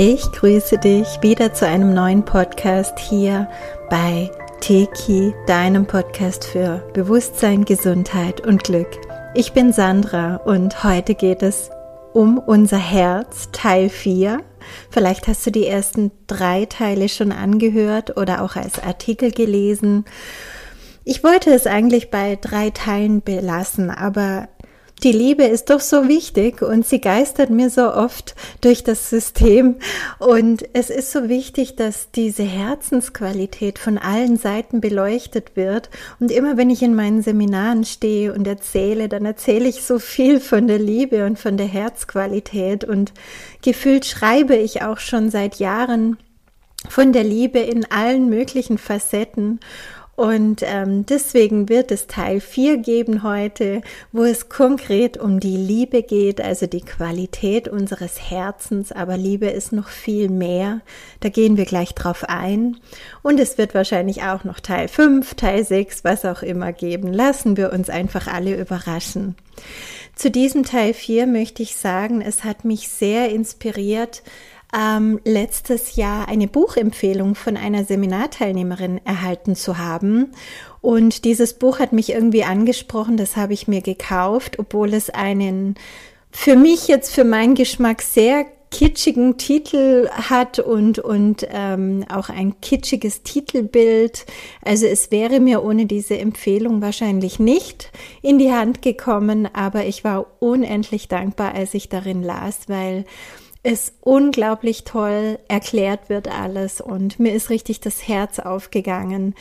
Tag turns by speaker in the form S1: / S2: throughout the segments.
S1: Ich grüße dich wieder zu einem neuen Podcast hier bei Teki, deinem Podcast für Bewusstsein, Gesundheit und Glück. Ich bin Sandra und heute geht es um unser Herz, Teil 4. Vielleicht hast du die ersten drei Teile schon angehört oder auch als Artikel gelesen. Ich wollte es eigentlich bei drei Teilen belassen, aber die Liebe ist doch so wichtig und sie geistert mir so oft durch das System. Und es ist so wichtig, dass diese Herzensqualität von allen Seiten beleuchtet wird. Und immer wenn ich in meinen Seminaren stehe und erzähle, dann erzähle ich so viel von der Liebe und von der Herzqualität. Und gefühlt schreibe ich auch schon seit Jahren von der Liebe in allen möglichen Facetten. Und ähm, deswegen wird es Teil 4 geben heute, wo es konkret um die Liebe geht, also die Qualität unseres Herzens. Aber Liebe ist noch viel mehr. Da gehen wir gleich drauf ein. Und es wird wahrscheinlich auch noch Teil 5, Teil 6, was auch immer geben. Lassen wir uns einfach alle überraschen. Zu diesem Teil 4 möchte ich sagen, es hat mich sehr inspiriert, ähm, letztes Jahr eine Buchempfehlung von einer Seminarteilnehmerin erhalten zu haben. Und dieses Buch hat mich irgendwie angesprochen, das habe ich mir gekauft, obwohl es einen für mich jetzt für meinen Geschmack sehr kitschigen Titel hat und, und ähm, auch ein kitschiges Titelbild. Also es wäre mir ohne diese Empfehlung wahrscheinlich nicht in die Hand gekommen, aber ich war unendlich dankbar, als ich darin las, weil es unglaublich toll erklärt wird alles und mir ist richtig das Herz aufgegangen.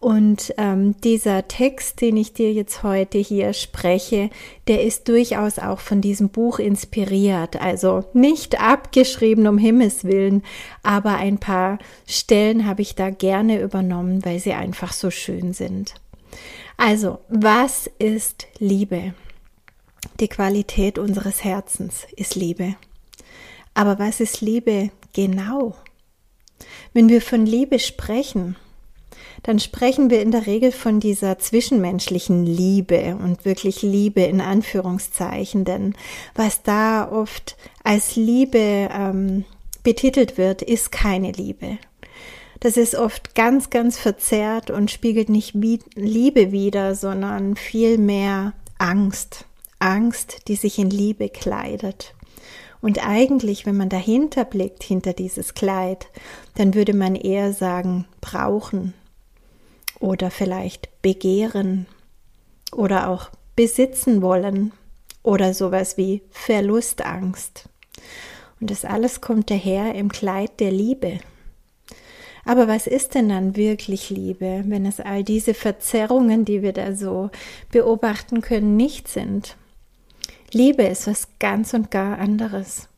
S1: Und ähm, dieser Text, den ich dir jetzt heute hier spreche, der ist durchaus auch von diesem Buch inspiriert. Also nicht abgeschrieben um Himmels willen, aber ein paar Stellen habe ich da gerne übernommen, weil sie einfach so schön sind. Also, was ist Liebe? Die Qualität unseres Herzens ist Liebe. Aber was ist Liebe genau? Wenn wir von Liebe sprechen, dann sprechen wir in der Regel von dieser zwischenmenschlichen Liebe und wirklich Liebe in Anführungszeichen, denn was da oft als Liebe ähm, betitelt wird, ist keine Liebe. Das ist oft ganz, ganz verzerrt und spiegelt nicht Liebe wider, sondern vielmehr Angst. Angst, die sich in Liebe kleidet. Und eigentlich, wenn man dahinter blickt, hinter dieses Kleid, dann würde man eher sagen, brauchen oder vielleicht begehren oder auch besitzen wollen oder sowas wie Verlustangst. Und das alles kommt daher im Kleid der Liebe. Aber was ist denn dann wirklich Liebe, wenn es all diese Verzerrungen, die wir da so beobachten können, nicht sind? Liebe ist was ganz und gar anderes.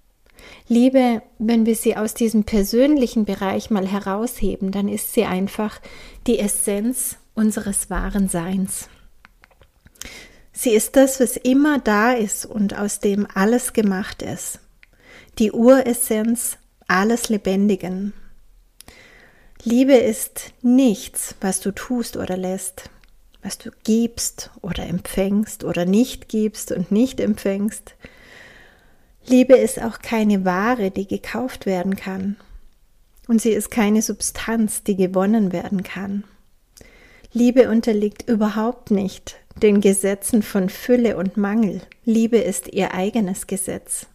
S1: Liebe, wenn wir sie aus diesem persönlichen Bereich mal herausheben, dann ist sie einfach die Essenz unseres wahren Seins. Sie ist das, was immer da ist und aus dem alles gemacht ist. Die Uressenz alles Lebendigen. Liebe ist nichts, was du tust oder lässt was du gibst oder empfängst oder nicht gibst und nicht empfängst. Liebe ist auch keine Ware, die gekauft werden kann. Und sie ist keine Substanz, die gewonnen werden kann. Liebe unterliegt überhaupt nicht den Gesetzen von Fülle und Mangel. Liebe ist ihr eigenes Gesetz.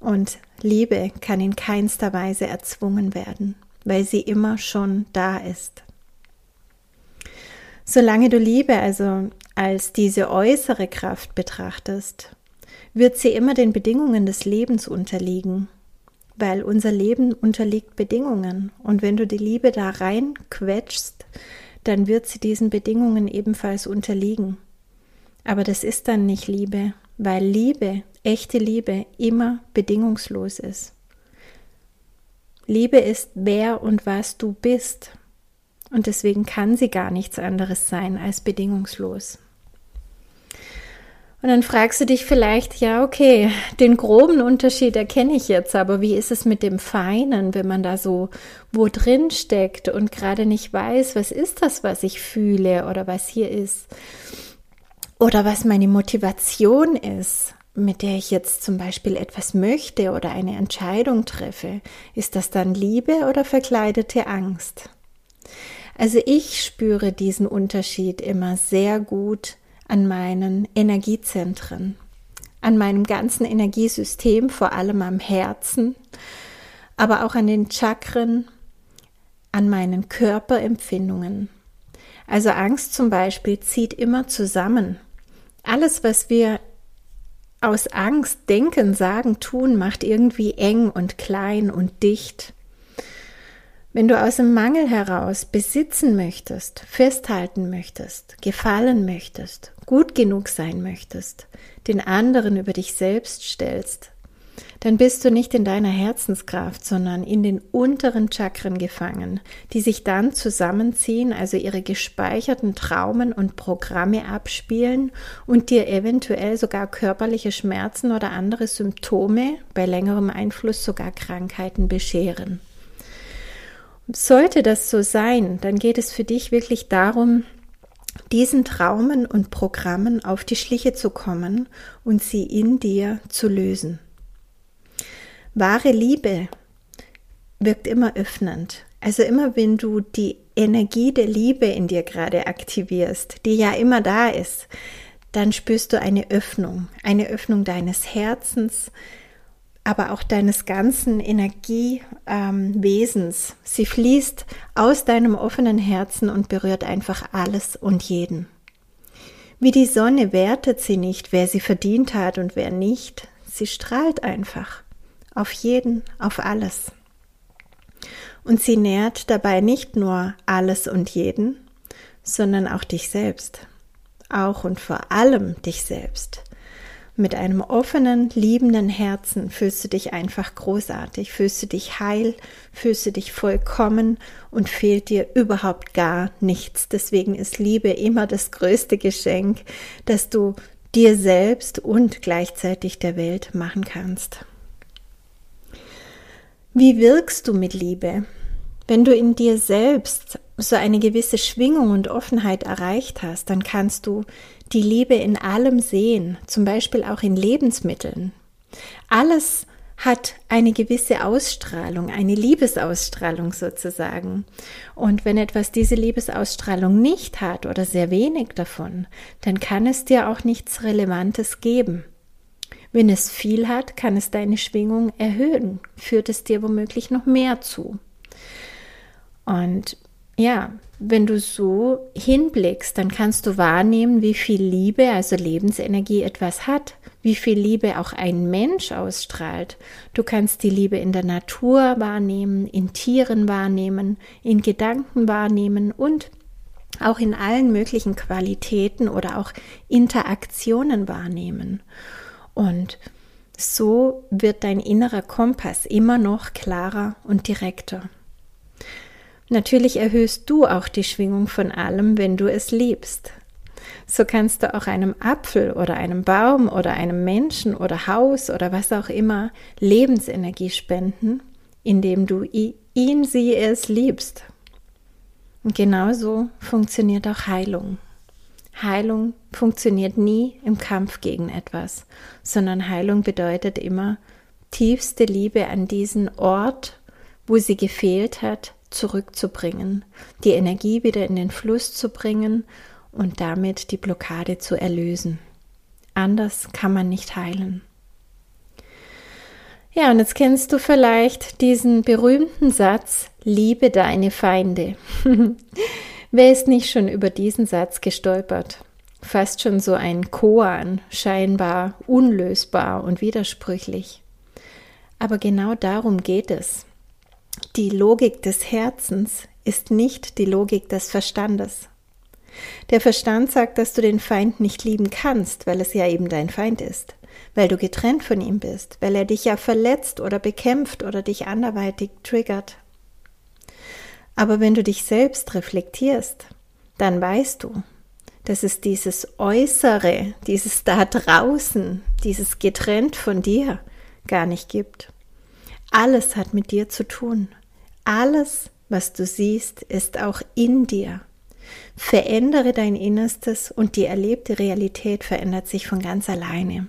S1: Und Liebe kann in keinster Weise erzwungen werden, weil sie immer schon da ist. Solange du Liebe also als diese äußere Kraft betrachtest, wird sie immer den Bedingungen des Lebens unterliegen, weil unser Leben unterliegt Bedingungen. Und wenn du die Liebe da reinquetschst, dann wird sie diesen Bedingungen ebenfalls unterliegen. Aber das ist dann nicht Liebe, weil Liebe, echte Liebe, immer bedingungslos ist. Liebe ist, wer und was du bist. Und deswegen kann sie gar nichts anderes sein als bedingungslos. Und dann fragst du dich vielleicht, ja, okay, den groben Unterschied erkenne ich jetzt, aber wie ist es mit dem Feinen, wenn man da so wo drin steckt und gerade nicht weiß, was ist das, was ich fühle oder was hier ist oder was meine Motivation ist? mit der ich jetzt zum Beispiel etwas möchte oder eine Entscheidung treffe, ist das dann Liebe oder verkleidete Angst? Also ich spüre diesen Unterschied immer sehr gut an meinen Energiezentren, an meinem ganzen Energiesystem, vor allem am Herzen, aber auch an den Chakren, an meinen Körperempfindungen. Also Angst zum Beispiel zieht immer zusammen. Alles, was wir aus Angst denken, sagen, tun, macht irgendwie eng und klein und dicht. Wenn du aus dem Mangel heraus besitzen möchtest, festhalten möchtest, gefallen möchtest, gut genug sein möchtest, den anderen über dich selbst stellst, dann bist du nicht in deiner Herzenskraft, sondern in den unteren Chakren gefangen, die sich dann zusammenziehen, also ihre gespeicherten Traumen und Programme abspielen und dir eventuell sogar körperliche Schmerzen oder andere Symptome, bei längerem Einfluss sogar Krankheiten bescheren. Sollte das so sein, dann geht es für dich wirklich darum, diesen Traumen und Programmen auf die Schliche zu kommen und sie in dir zu lösen. Wahre Liebe wirkt immer öffnend. Also immer wenn du die Energie der Liebe in dir gerade aktivierst, die ja immer da ist, dann spürst du eine Öffnung, eine Öffnung deines Herzens, aber auch deines ganzen Energiewesens. Ähm, Sie fließt aus deinem offenen Herzen und berührt einfach alles und jeden. Wie die Sonne wertet sie nicht, wer sie verdient hat und wer nicht. Sie strahlt einfach auf jeden, auf alles. Und sie nährt dabei nicht nur alles und jeden, sondern auch dich selbst, auch und vor allem dich selbst. Mit einem offenen, liebenden Herzen fühlst du dich einfach großartig, fühlst du dich heil, fühlst du dich vollkommen und fehlt dir überhaupt gar nichts. Deswegen ist Liebe immer das größte Geschenk, das du dir selbst und gleichzeitig der Welt machen kannst. Wie wirkst du mit Liebe? Wenn du in dir selbst so eine gewisse Schwingung und Offenheit erreicht hast, dann kannst du die Liebe in allem sehen, zum Beispiel auch in Lebensmitteln. Alles hat eine gewisse Ausstrahlung, eine Liebesausstrahlung sozusagen. Und wenn etwas diese Liebesausstrahlung nicht hat oder sehr wenig davon, dann kann es dir auch nichts Relevantes geben. Wenn es viel hat, kann es deine Schwingung erhöhen, führt es dir womöglich noch mehr zu. Und ja, wenn du so hinblickst, dann kannst du wahrnehmen, wie viel Liebe, also Lebensenergie etwas hat, wie viel Liebe auch ein Mensch ausstrahlt. Du kannst die Liebe in der Natur wahrnehmen, in Tieren wahrnehmen, in Gedanken wahrnehmen und auch in allen möglichen Qualitäten oder auch Interaktionen wahrnehmen. Und so wird dein innerer Kompass immer noch klarer und direkter. Natürlich erhöhst du auch die Schwingung von allem, wenn du es liebst. So kannst du auch einem Apfel oder einem Baum oder einem Menschen oder Haus oder was auch immer Lebensenergie spenden, indem du ihn, sie, es liebst. Und genauso funktioniert auch Heilung. Heilung funktioniert nie im Kampf gegen etwas, sondern Heilung bedeutet immer tiefste Liebe an diesen Ort, wo sie gefehlt hat, zurückzubringen, die Energie wieder in den Fluss zu bringen und damit die Blockade zu erlösen. Anders kann man nicht heilen. Ja, und jetzt kennst du vielleicht diesen berühmten Satz, liebe deine Feinde. Wer ist nicht schon über diesen Satz gestolpert? Fast schon so ein Koan, scheinbar unlösbar und widersprüchlich. Aber genau darum geht es. Die Logik des Herzens ist nicht die Logik des Verstandes. Der Verstand sagt, dass du den Feind nicht lieben kannst, weil es ja eben dein Feind ist, weil du getrennt von ihm bist, weil er dich ja verletzt oder bekämpft oder dich anderweitig triggert. Aber wenn du dich selbst reflektierst, dann weißt du, dass es dieses Äußere, dieses da draußen, dieses getrennt von dir gar nicht gibt. Alles hat mit dir zu tun. Alles, was du siehst, ist auch in dir. Verändere dein Innerstes und die erlebte Realität verändert sich von ganz alleine.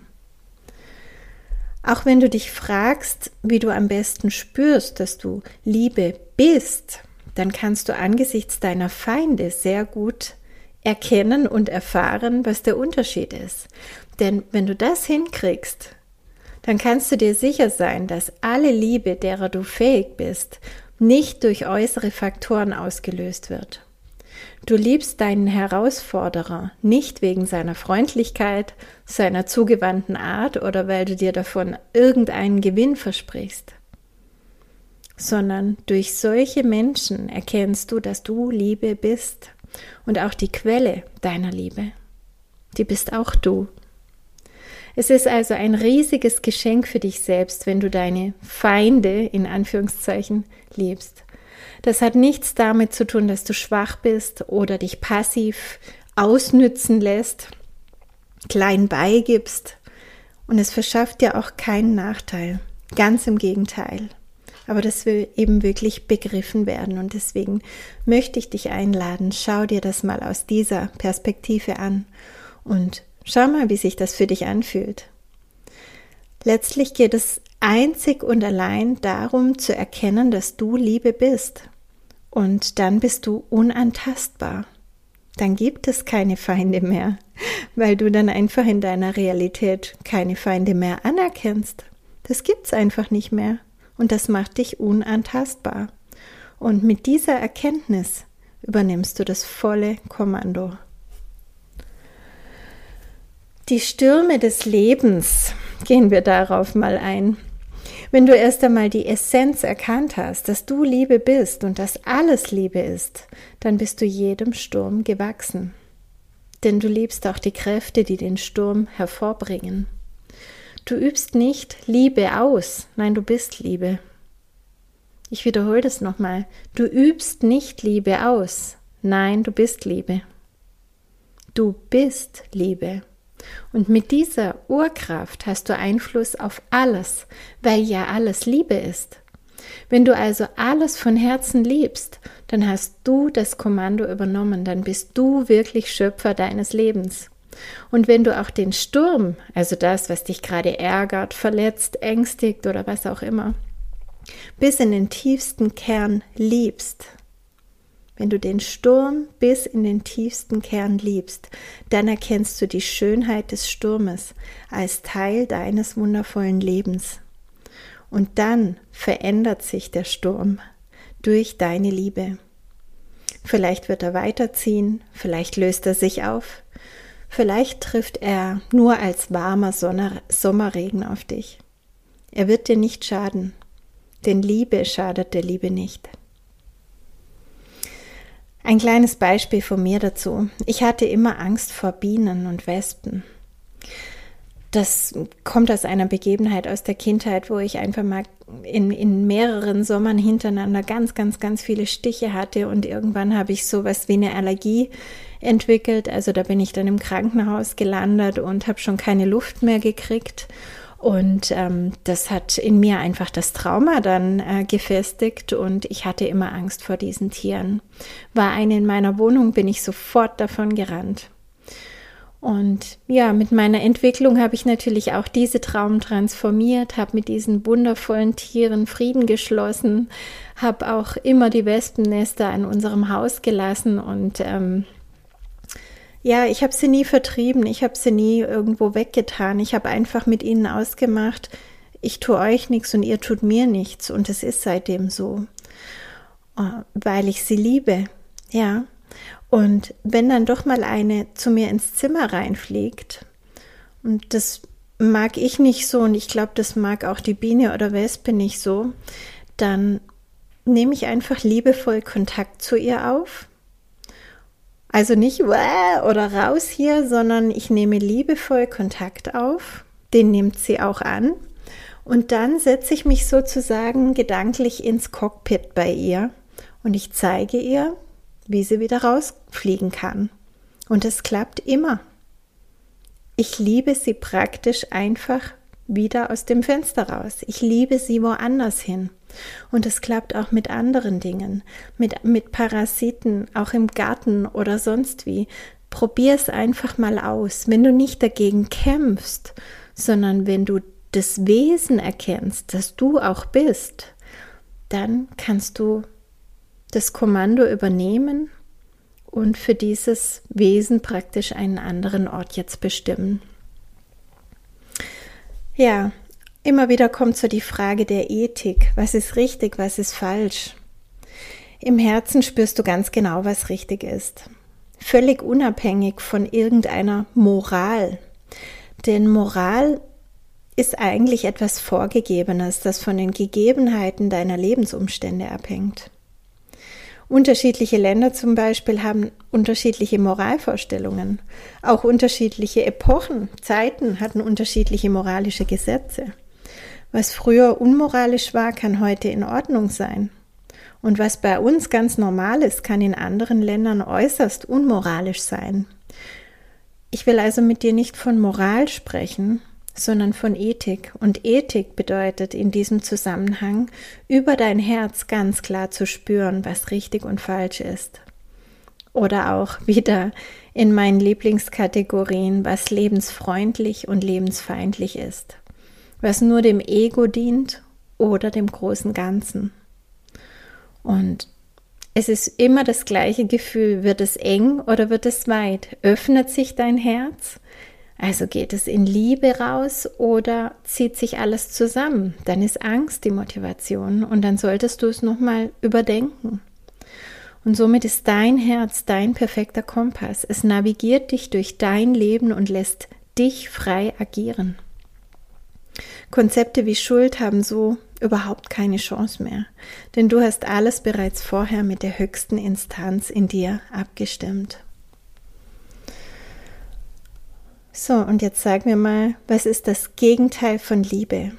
S1: Auch wenn du dich fragst, wie du am besten spürst, dass du Liebe bist, dann kannst du angesichts deiner Feinde sehr gut erkennen und erfahren, was der Unterschied ist. Denn wenn du das hinkriegst, dann kannst du dir sicher sein, dass alle Liebe, derer du fähig bist, nicht durch äußere Faktoren ausgelöst wird. Du liebst deinen Herausforderer nicht wegen seiner Freundlichkeit, seiner zugewandten Art oder weil du dir davon irgendeinen Gewinn versprichst, sondern durch solche Menschen erkennst du, dass du Liebe bist und auch die Quelle deiner Liebe. Die bist auch du. Es ist also ein riesiges Geschenk für dich selbst, wenn du deine Feinde in Anführungszeichen liebst. Das hat nichts damit zu tun, dass du schwach bist oder dich passiv ausnützen lässt, klein beigibst. Und es verschafft dir auch keinen Nachteil. Ganz im Gegenteil. Aber das will eben wirklich begriffen werden. Und deswegen möchte ich dich einladen, schau dir das mal aus dieser Perspektive an und schau mal, wie sich das für dich anfühlt. Letztlich geht es einzig und allein darum zu erkennen, dass du Liebe bist. Und dann bist du unantastbar. Dann gibt es keine Feinde mehr, weil du dann einfach in deiner Realität keine Feinde mehr anerkennst. Das gibt's einfach nicht mehr. Und das macht dich unantastbar. Und mit dieser Erkenntnis übernimmst du das volle Kommando. Die Stürme des Lebens, gehen wir darauf mal ein. Wenn du erst einmal die Essenz erkannt hast, dass du Liebe bist und dass alles Liebe ist, dann bist du jedem Sturm gewachsen. Denn du liebst auch die Kräfte, die den Sturm hervorbringen. Du übst nicht Liebe aus, nein, du bist Liebe. Ich wiederhole das nochmal. Du übst nicht Liebe aus, nein, du bist Liebe. Du bist Liebe. Und mit dieser Urkraft hast du Einfluss auf alles, weil ja alles Liebe ist. Wenn du also alles von Herzen liebst, dann hast du das Kommando übernommen, dann bist du wirklich Schöpfer deines Lebens. Und wenn du auch den Sturm, also das, was dich gerade ärgert, verletzt, ängstigt oder was auch immer, bis in den tiefsten Kern liebst, wenn du den Sturm bis in den tiefsten Kern liebst, dann erkennst du die Schönheit des Sturmes als Teil deines wundervollen Lebens. Und dann verändert sich der Sturm durch deine Liebe. Vielleicht wird er weiterziehen, vielleicht löst er sich auf, vielleicht trifft er nur als warmer Sommerregen auf dich. Er wird dir nicht schaden, denn Liebe schadet der Liebe nicht. Ein kleines Beispiel von mir dazu. Ich hatte immer Angst vor Bienen und Wespen. Das kommt aus einer Begebenheit aus der Kindheit, wo ich einfach mal in, in mehreren Sommern hintereinander ganz, ganz, ganz viele Stiche hatte und irgendwann habe ich sowas wie eine Allergie entwickelt. Also da bin ich dann im Krankenhaus gelandet und habe schon keine Luft mehr gekriegt und ähm, das hat in mir einfach das Trauma dann äh, gefestigt und ich hatte immer Angst vor diesen Tieren. War eine in meiner Wohnung, bin ich sofort davon gerannt. Und ja, mit meiner Entwicklung habe ich natürlich auch diese Traum transformiert, habe mit diesen wundervollen Tieren Frieden geschlossen, habe auch immer die Wespennester an unserem Haus gelassen und ähm, ja, ich habe sie nie vertrieben, ich habe sie nie irgendwo weggetan. Ich habe einfach mit ihnen ausgemacht, ich tue euch nichts und ihr tut mir nichts. Und es ist seitdem so, äh, weil ich sie liebe. Ja. Und wenn dann doch mal eine zu mir ins Zimmer reinfliegt, und das mag ich nicht so und ich glaube, das mag auch die Biene oder Wespe nicht so, dann nehme ich einfach liebevoll Kontakt zu ihr auf also nicht oder raus hier, sondern ich nehme liebevoll Kontakt auf. Den nimmt sie auch an. Und dann setze ich mich sozusagen gedanklich ins Cockpit bei ihr und ich zeige ihr, wie sie wieder rausfliegen kann. Und es klappt immer. Ich liebe sie praktisch einfach wieder aus dem Fenster raus. Ich liebe sie woanders hin. Und es klappt auch mit anderen Dingen, mit, mit Parasiten, auch im Garten oder sonst wie. Probier es einfach mal aus. Wenn du nicht dagegen kämpfst, sondern wenn du das Wesen erkennst, das du auch bist, dann kannst du das Kommando übernehmen und für dieses Wesen praktisch einen anderen Ort jetzt bestimmen. Ja, immer wieder kommt so die Frage der Ethik. Was ist richtig, was ist falsch? Im Herzen spürst du ganz genau, was richtig ist. Völlig unabhängig von irgendeiner Moral. Denn Moral ist eigentlich etwas Vorgegebenes, das von den Gegebenheiten deiner Lebensumstände abhängt. Unterschiedliche Länder zum Beispiel haben unterschiedliche Moralvorstellungen. Auch unterschiedliche Epochen, Zeiten hatten unterschiedliche moralische Gesetze. Was früher unmoralisch war, kann heute in Ordnung sein. Und was bei uns ganz normal ist, kann in anderen Ländern äußerst unmoralisch sein. Ich will also mit dir nicht von Moral sprechen, sondern von Ethik. Und Ethik bedeutet in diesem Zusammenhang, über dein Herz ganz klar zu spüren, was richtig und falsch ist. Oder auch wieder in meinen Lieblingskategorien, was lebensfreundlich und lebensfeindlich ist. Was nur dem Ego dient oder dem großen Ganzen. Und es ist immer das gleiche Gefühl. Wird es eng oder wird es weit? Öffnet sich dein Herz? Also geht es in Liebe raus oder zieht sich alles zusammen? Dann ist Angst die Motivation und dann solltest du es nochmal überdenken. Und somit ist dein Herz dein perfekter Kompass. Es navigiert dich durch dein Leben und lässt dich frei agieren. Konzepte wie Schuld haben so überhaupt keine Chance mehr, denn du hast alles bereits vorher mit der höchsten Instanz in dir abgestimmt. So, und jetzt sag mir mal, was ist das Gegenteil von Liebe?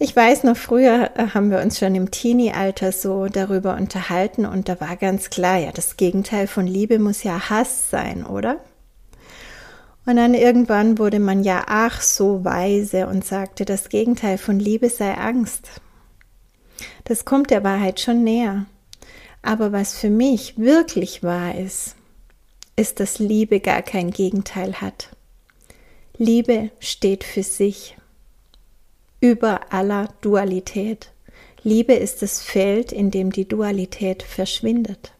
S1: Ich weiß noch, früher äh, haben wir uns schon im Teenie-Alter so darüber unterhalten und da war ganz klar, ja, das Gegenteil von Liebe muss ja Hass sein, oder? Und dann irgendwann wurde man ja ach so weise und sagte, das Gegenteil von Liebe sei Angst. Das kommt der Wahrheit schon näher. Aber was für mich wirklich wahr ist, ist, dass Liebe gar kein Gegenteil hat. Liebe steht für sich über aller Dualität. Liebe ist das Feld, in dem die Dualität verschwindet.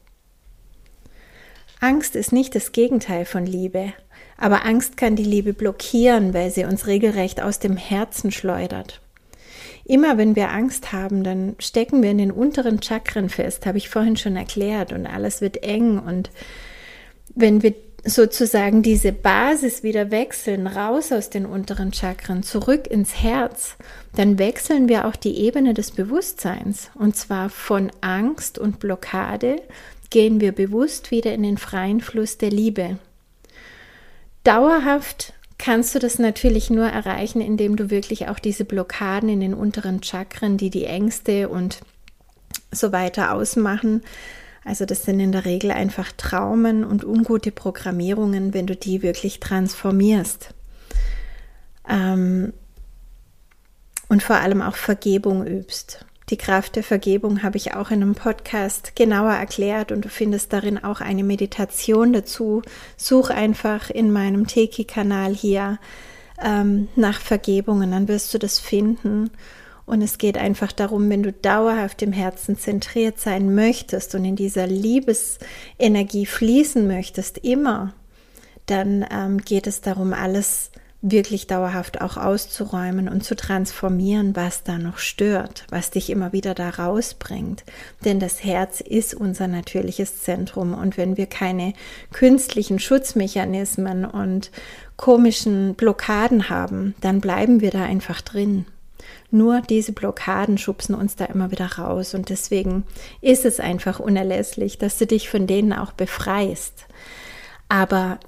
S1: Angst ist nicht das Gegenteil von Liebe, aber Angst kann die Liebe blockieren, weil sie uns regelrecht aus dem Herzen schleudert. Immer wenn wir Angst haben, dann stecken wir in den unteren Chakren fest, habe ich vorhin schon erklärt, und alles wird eng und wenn wir sozusagen diese Basis wieder wechseln, raus aus den unteren Chakren, zurück ins Herz, dann wechseln wir auch die Ebene des Bewusstseins. Und zwar von Angst und Blockade gehen wir bewusst wieder in den freien Fluss der Liebe. Dauerhaft kannst du das natürlich nur erreichen, indem du wirklich auch diese Blockaden in den unteren Chakren, die die Ängste und so weiter ausmachen, also das sind in der Regel einfach Traumen und ungute Programmierungen, wenn du die wirklich transformierst. Ähm, und vor allem auch Vergebung übst. Die Kraft der Vergebung habe ich auch in einem Podcast genauer erklärt und du findest darin auch eine Meditation dazu. Such einfach in meinem Teki-Kanal hier ähm, nach Vergebungen, dann wirst du das finden. Und es geht einfach darum, wenn du dauerhaft im Herzen zentriert sein möchtest und in dieser Liebesenergie fließen möchtest, immer, dann ähm, geht es darum, alles wirklich dauerhaft auch auszuräumen und zu transformieren, was da noch stört, was dich immer wieder da rausbringt. Denn das Herz ist unser natürliches Zentrum und wenn wir keine künstlichen Schutzmechanismen und komischen Blockaden haben, dann bleiben wir da einfach drin. Nur diese Blockaden schubsen uns da immer wieder raus und deswegen ist es einfach unerlässlich, dass du dich von denen auch befreist. Aber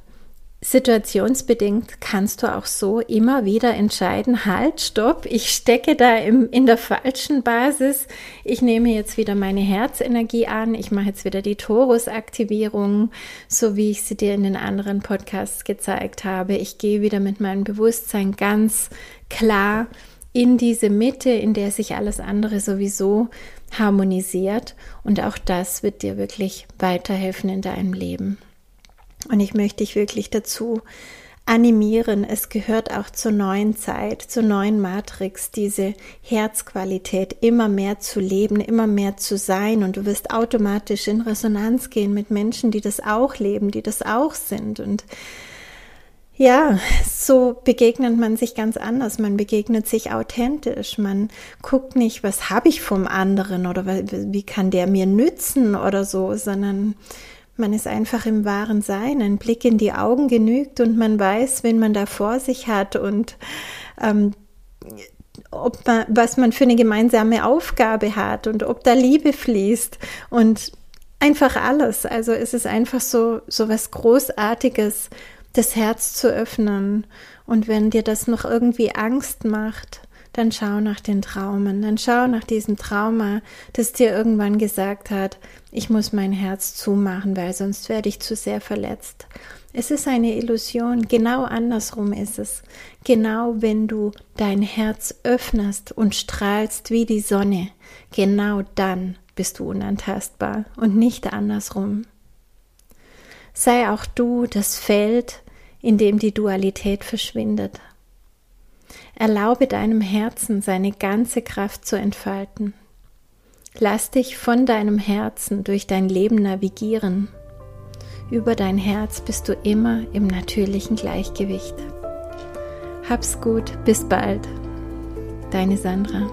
S1: situationsbedingt kannst du auch so immer wieder entscheiden, halt, stopp, ich stecke da im, in der falschen Basis, ich nehme jetzt wieder meine Herzenergie an, ich mache jetzt wieder die Torus-Aktivierung, so wie ich sie dir in den anderen Podcasts gezeigt habe. Ich gehe wieder mit meinem Bewusstsein ganz klar in diese Mitte, in der sich alles andere sowieso harmonisiert. Und auch das wird dir wirklich weiterhelfen in deinem Leben. Und ich möchte dich wirklich dazu animieren. Es gehört auch zur neuen Zeit, zur neuen Matrix, diese Herzqualität immer mehr zu leben, immer mehr zu sein. Und du wirst automatisch in Resonanz gehen mit Menschen, die das auch leben, die das auch sind. Und ja, so begegnet man sich ganz anders. Man begegnet sich authentisch. Man guckt nicht, was habe ich vom anderen oder wie kann der mir nützen oder so, sondern man ist einfach im wahren Sein. Ein Blick in die Augen genügt und man weiß, wen man da vor sich hat und ähm, ob man, was man für eine gemeinsame Aufgabe hat und ob da Liebe fließt und einfach alles. Also es ist einfach so, so was Großartiges, das Herz zu öffnen. Und wenn dir das noch irgendwie Angst macht, dann schau nach den Traumen, dann schau nach diesem Trauma, das dir irgendwann gesagt hat, ich muss mein Herz zumachen, weil sonst werde ich zu sehr verletzt. Es ist eine Illusion, genau andersrum ist es. Genau wenn du dein Herz öffnest und strahlst wie die Sonne, genau dann bist du unantastbar und nicht andersrum. Sei auch du das Feld, in dem die Dualität verschwindet. Erlaube deinem Herzen seine ganze Kraft zu entfalten. Lass dich von deinem Herzen durch dein Leben navigieren. Über dein Herz bist du immer im natürlichen Gleichgewicht. Hab's gut, bis bald. Deine Sandra.